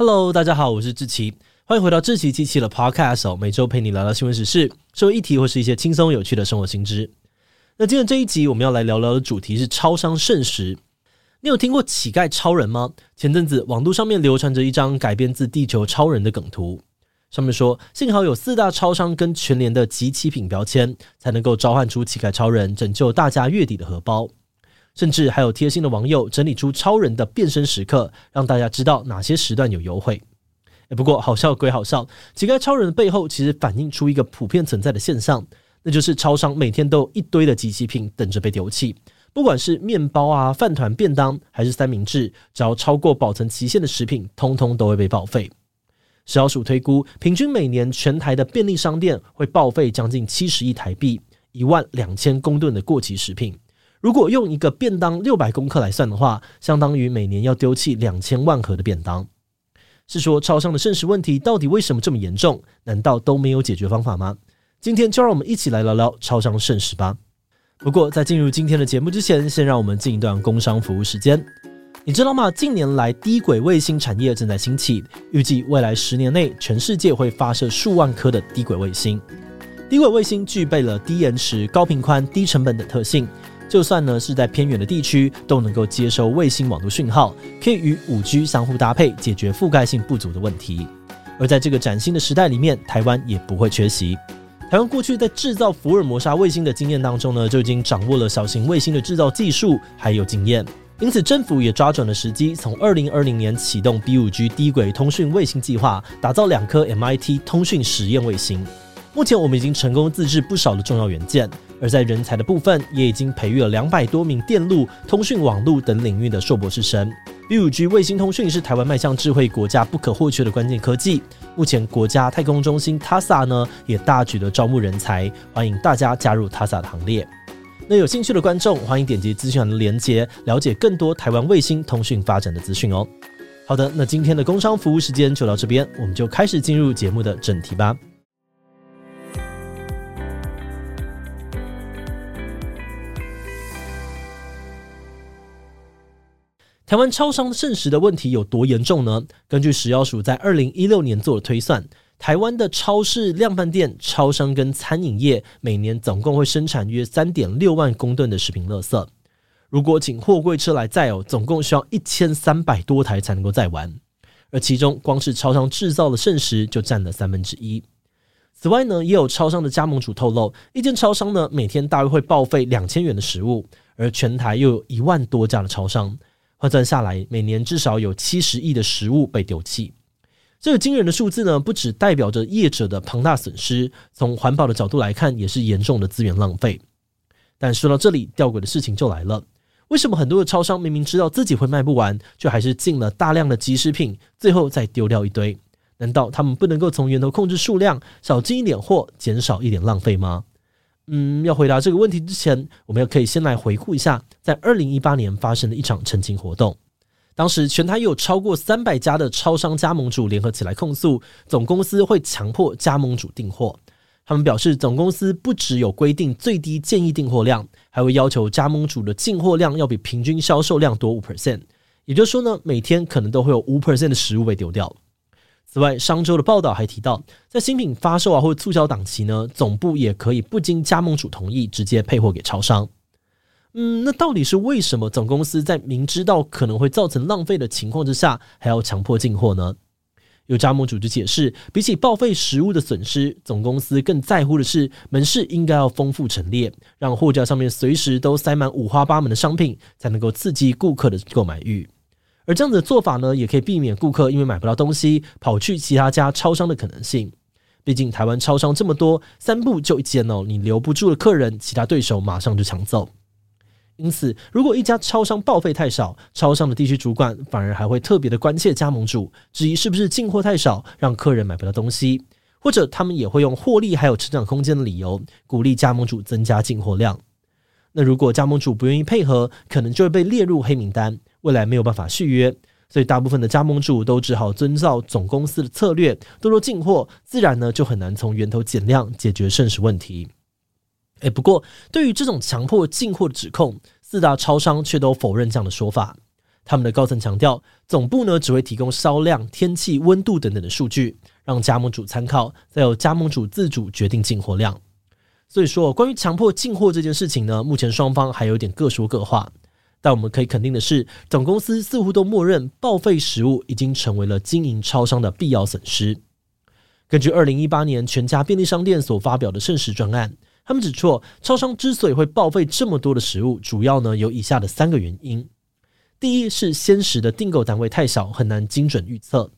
Hello，大家好，我是志奇，欢迎回到志奇机器的 Podcast，每周陪你聊聊新闻时事、社会议题或是一些轻松有趣的生活新知。那今天这一集我们要来聊聊的主题是超商剩食。你有听过乞丐超人吗？前阵子网络上面流传着一张改编自地球超人的梗图，上面说幸好有四大超商跟全联的集齐品标签，才能够召唤出乞丐超人，拯救大家月底的荷包。甚至还有贴心的网友整理出超人的变身时刻，让大家知道哪些时段有优惠。不过好笑归好笑，乞丐超人的背后其实反映出一个普遍存在的现象，那就是超商每天都有一堆的即期品等着被丢弃。不管是面包啊、饭团、便当，还是三明治，只要超过保存期限的食品，通通都会被报废。食药署推估，平均每年全台的便利商店会报废将近七十亿台币，一万两千公吨的过期食品。如果用一个便当六百公克来算的话，相当于每年要丢弃两千万盒的便当。是说超商的剩食问题到底为什么这么严重？难道都没有解决方法吗？今天就让我们一起来聊聊超商剩食吧。不过在进入今天的节目之前，先让我们进一段工商服务时间。你知道吗？近年来低轨卫星产业正在兴起，预计未来十年内全世界会发射数万颗的低轨卫星。低轨卫星具备了低延迟、高频宽、低成本等特性。就算呢是在偏远的地区，都能够接收卫星网络讯号，可以与五 G 相互搭配，解决覆盖性不足的问题。而在这个崭新的时代里面，台湾也不会缺席。台湾过去在制造福尔摩沙卫星的经验当中呢，就已经掌握了小型卫星的制造技术还有经验，因此政府也抓准了时机，从二零二零年启动 B 五 G 低轨通讯卫星计划，打造两颗 MIT 通讯实验卫星。目前我们已经成功自制不少的重要元件。而在人才的部分，也已经培育了两百多名电路、通讯网络等领域的硕博士生。B5G 卫星通讯是台湾迈向智慧国家不可或缺的关键科技。目前国家太空中心 TASA 呢也大举的招募人才，欢迎大家加入 TASA 的行列。那有兴趣的观众，欢迎点击资讯栏的连接，了解更多台湾卫星通讯发展的资讯哦。好的，那今天的工商服务时间就到这边，我们就开始进入节目的正题吧。台湾超商剩食的问题有多严重呢？根据食药署在二零一六年做的推算，台湾的超市、量贩店、超商跟餐饮业每年总共会生产约三点六万公吨的食品垃圾。如果请货柜车来载哦，总共需要一千三百多台才能够载完。而其中，光是超商制造的剩食就占了三分之一。此外呢，也有超商的加盟主透露，一间超商呢每天大约会报废两千元的食物，而全台又有一万多家的超商。换算下来，每年至少有七十亿的食物被丢弃。这个惊人的数字呢，不只代表着业者的庞大损失，从环保的角度来看，也是严重的资源浪费。但说到这里，吊诡的事情就来了：为什么很多的超商明明知道自己会卖不完，却还是进了大量的即食品，最后再丢掉一堆？难道他们不能够从源头控制数量，少进一点货，减少一点浪费吗？嗯，要回答这个问题之前，我们要可以先来回顾一下，在二零一八年发生的一场澄清活动。当时全台有超过三百家的超商加盟主联合起来控诉，总公司会强迫加盟主订货。他们表示，总公司不只有规定最低建议订货量，还会要求加盟主的进货量要比平均销售量多五 percent。也就是说呢，每天可能都会有五 percent 的食物被丢掉。此外，商周的报道还提到，在新品发售啊或促销档期呢，总部也可以不经加盟主同意直接配货给超商。嗯，那到底是为什么总公司在明知道可能会造成浪费的情况之下，还要强迫进货呢？有加盟主就解释，比起报废食物的损失，总公司更在乎的是门市应该要丰富陈列，让货架上面随时都塞满五花八门的商品，才能够刺激顾客的购买欲。而这样子的做法呢，也可以避免顾客因为买不到东西跑去其他家超商的可能性。毕竟台湾超商这么多，三步就一间哦，你留不住的客人，其他对手马上就抢走。因此，如果一家超商报废太少，超商的地区主管反而还会特别的关切加盟主，质疑是不是进货太少，让客人买不到东西，或者他们也会用获利还有成长空间的理由，鼓励加盟主增加进货量。那如果加盟主不愿意配合，可能就会被列入黑名单，未来没有办法续约。所以，大部分的加盟主都只好遵照总公司的策略，多多进货，自然呢就很难从源头减量，解决剩食问题。诶，不过对于这种强迫进货的指控，四大超商却都否认这样的说法。他们的高层强调，总部呢只会提供销量、天气、温度等等的数据，让加盟主参考，再由加盟主自主决定进货量。所以说，关于强迫进货这件事情呢，目前双方还有点各说各话。但我们可以肯定的是，总公司似乎都默认报废食物已经成为了经营超商的必要损失。根据二零一八年全家便利商店所发表的剩食专案，他们指出，超商之所以会报废这么多的食物，主要呢有以下的三个原因：第一是鲜食的订购单位太小，很难精准预测。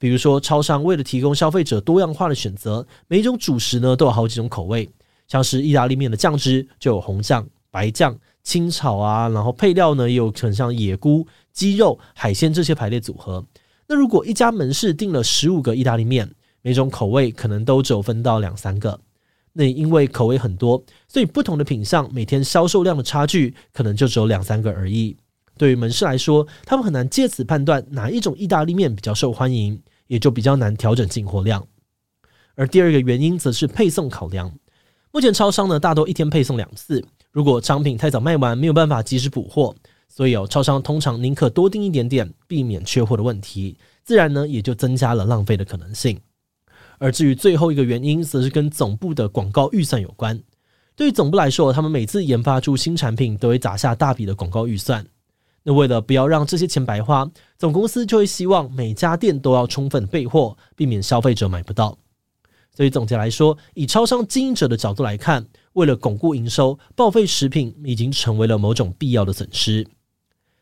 比如说，超商为了提供消费者多样化的选择，每一种主食呢都有好几种口味，像是意大利面的酱汁就有红酱、白酱。清炒啊，然后配料呢也有很像野菇、鸡肉、海鲜这些排列组合。那如果一家门市订了十五个意大利面，每种口味可能都只有分到两三个。那因为口味很多，所以不同的品项每天销售量的差距可能就只有两三个而已。对于门市来说，他们很难借此判断哪一种意大利面比较受欢迎，也就比较难调整进货量。而第二个原因则是配送考量。目前超商呢大多一天配送两次。如果商品太早卖完，没有办法及时补货，所以哦，超商通常宁可多订一点点，避免缺货的问题，自然呢也就增加了浪费的可能性。而至于最后一个原因，则是跟总部的广告预算有关。对于总部来说，他们每次研发出新产品，都会砸下大笔的广告预算。那为了不要让这些钱白花，总公司就会希望每家店都要充分备货，避免消费者买不到。所以总结来说，以超商经营者的角度来看，为了巩固营收，报废食品已经成为了某种必要的损失。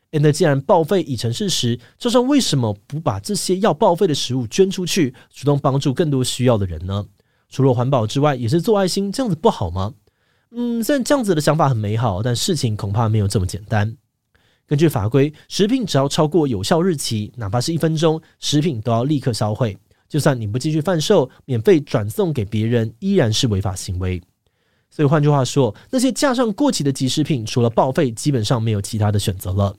那既然报废已成事实，超商为什么不把这些要报废的食物捐出去，主动帮助更多需要的人呢？除了环保之外，也是做爱心，这样子不好吗？嗯，虽然这样子的想法很美好，但事情恐怕没有这么简单。根据法规，食品只要超过有效日期，哪怕是一分钟，食品都要立刻销毁。就算你不继续贩售，免费转送给别人，依然是违法行为。所以换句话说，那些架上过期的即食品，除了报废，基本上没有其他的选择了。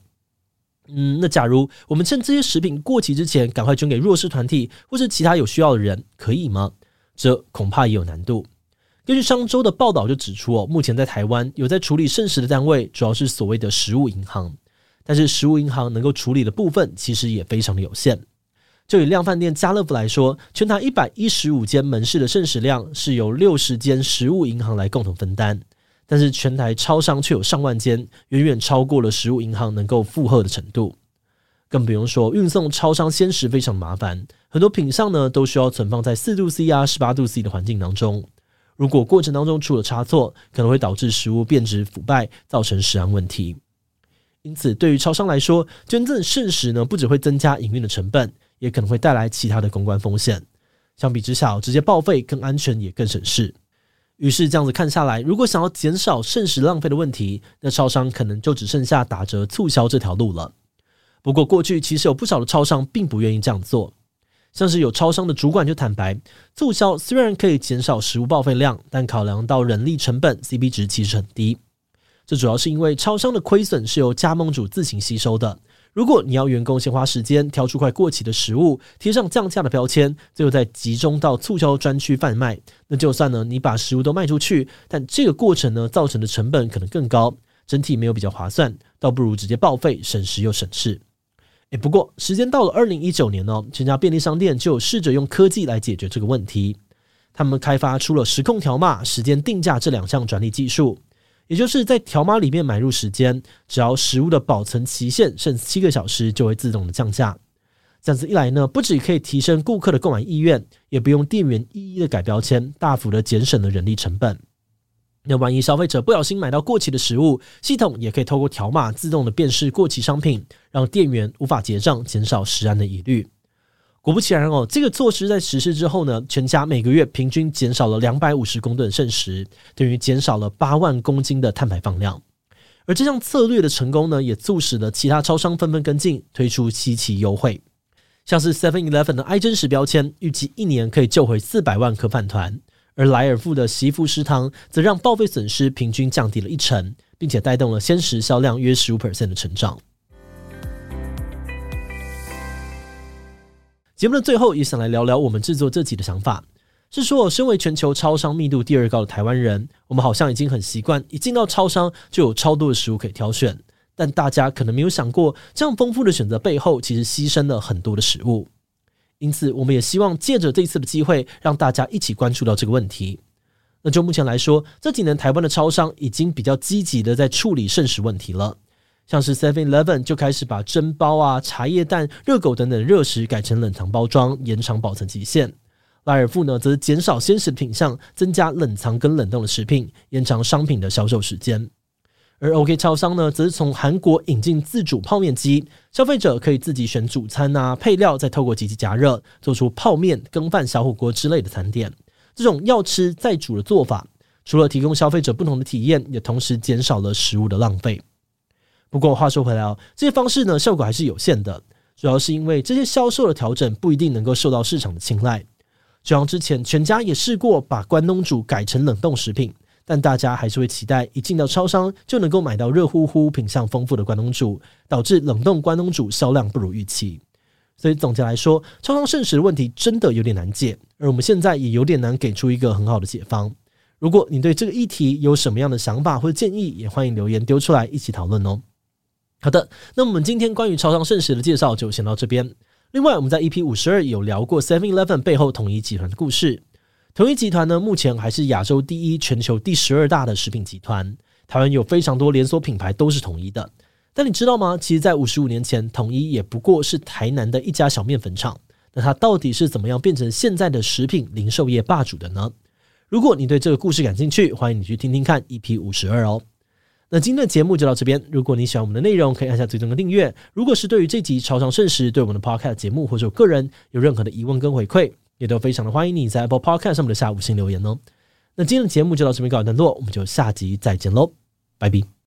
嗯，那假如我们趁这些食品过期之前，赶快捐给弱势团体或是其他有需要的人，可以吗？这恐怕也有难度。根据商周的报道就指出，哦，目前在台湾有在处理剩食的单位，主要是所谓的食物银行，但是食物银行能够处理的部分，其实也非常的有限。就以量贩店家乐福来说，全台一百一十五间门市的剩食量是由六十间食物银行来共同分担，但是全台超商却有上万间，远远超过了食物银行能够负荷的程度。更不用说运送超商鲜食非常麻烦，很多品项呢都需要存放在四度 C 啊、十八度 C 的环境当中。如果过程当中出了差错，可能会导致食物变质腐败，造成食安问题。因此，对于超商来说，捐赠剩食呢，不只会增加营运的成本。也可能会带来其他的公关风险。相比之下，直接报废更安全也更省事。于是这样子看下来，如果想要减少剩食浪费的问题，那超商可能就只剩下打折促销这条路了。不过过去其实有不少的超商并不愿意这样做，像是有超商的主管就坦白，促销虽然可以减少食物报废量，但考量到人力成本，CP 值其实很低。这主要是因为超商的亏损是由加盟主自行吸收的。如果你要员工先花时间挑出块过期的食物，贴上降价的标签，最后再集中到促销专区贩卖，那就算呢你把食物都卖出去，但这个过程呢造成的成本可能更高，整体没有比较划算，倒不如直接报废，省时又省事。诶，不过时间到了二零一九年呢，全家便利商店就试着用科技来解决这个问题，他们开发出了时控条码、时间定价这两项专利技术。也就是在条码里面买入时间，只要食物的保存期限剩七个小时，就会自动的降价。这样子一来呢，不只可以提升顾客的购买意愿，也不用店员一一的改标签，大幅的节省了人力成本。那万一消费者不小心买到过期的食物，系统也可以透过条码自动的辨识过期商品，让店员无法结账，减少食安的疑虑。果不其然哦，这个措施在实施之后呢，全家每个月平均减少了两百五十公吨剩食，等于减少了八万公斤的碳排放量。而这项策略的成功呢，也促使了其他超商纷纷跟进，推出七期优惠。像是 Seven Eleven 的爱真实标签，预计一年可以救回四百万颗饭团；而莱尔富的媳妇食堂，则让报废损失平均降低了一成，并且带动了鲜食销量约十五 percent 的成长。节目的最后，也想来聊聊我们制作这集的想法。是说，身为全球超商密度第二高的台湾人，我们好像已经很习惯，一进到超商就有超多的食物可以挑选。但大家可能没有想过，这样丰富的选择背后，其实牺牲了很多的食物。因此，我们也希望借着这次的机会，让大家一起关注到这个问题。那就目前来说，这几年台湾的超商已经比较积极的在处理剩食问题了，像是 Seven Eleven 就开始把蒸包啊、茶叶蛋、热狗等等热食改成冷藏包装，延长保存期限。莱尔富呢，则减少鲜食的品项，增加冷藏跟冷冻的食品，延长商品的销售时间。而 OK 超商呢，则是从韩国引进自主泡面机，消费者可以自己选主餐啊，配料再透过机器加热，做出泡面、羹饭、小火锅之类的餐点。这种要吃再煮的做法，除了提供消费者不同的体验，也同时减少了食物的浪费。不过话说回来哦，这些方式呢，效果还是有限的，主要是因为这些销售的调整不一定能够受到市场的青睐。就像之前全家也试过把关东煮改成冷冻食品，但大家还是会期待一进到超商就能够买到热乎乎、品相丰富的关东煮，导致冷冻关东煮销量不如预期。所以总结来说，超商剩食的问题真的有点难解，而我们现在也有点难给出一个很好的解方。如果你对这个议题有什么样的想法或者建议，也欢迎留言丢出来一起讨论哦。好的，那我们今天关于超商剩食的介绍就先到这边。另外，我们在 EP 五十二有聊过 Seven Eleven 背后统一集团的故事。统一集团呢，目前还是亚洲第一、全球第十二大的食品集团。台湾有非常多连锁品牌都是统一的。但你知道吗？其实，在五十五年前，统一也不过是台南的一家小面粉厂。那它到底是怎么样变成现在的食品零售业霸主的呢？如果你对这个故事感兴趣，欢迎你去听听看 EP 五十二哦。那今天的节目就到这边。如果你喜欢我们的内容，可以按下最终的订阅。如果是对于这集超长盛时，对我们的 Podcast 节目或者我个人有任何的疑问跟回馈，也都非常的欢迎你在 Apple Podcast 上面的下五星留言哦。那今天的节目就到这边告一段落，我们就下集再见喽，拜拜。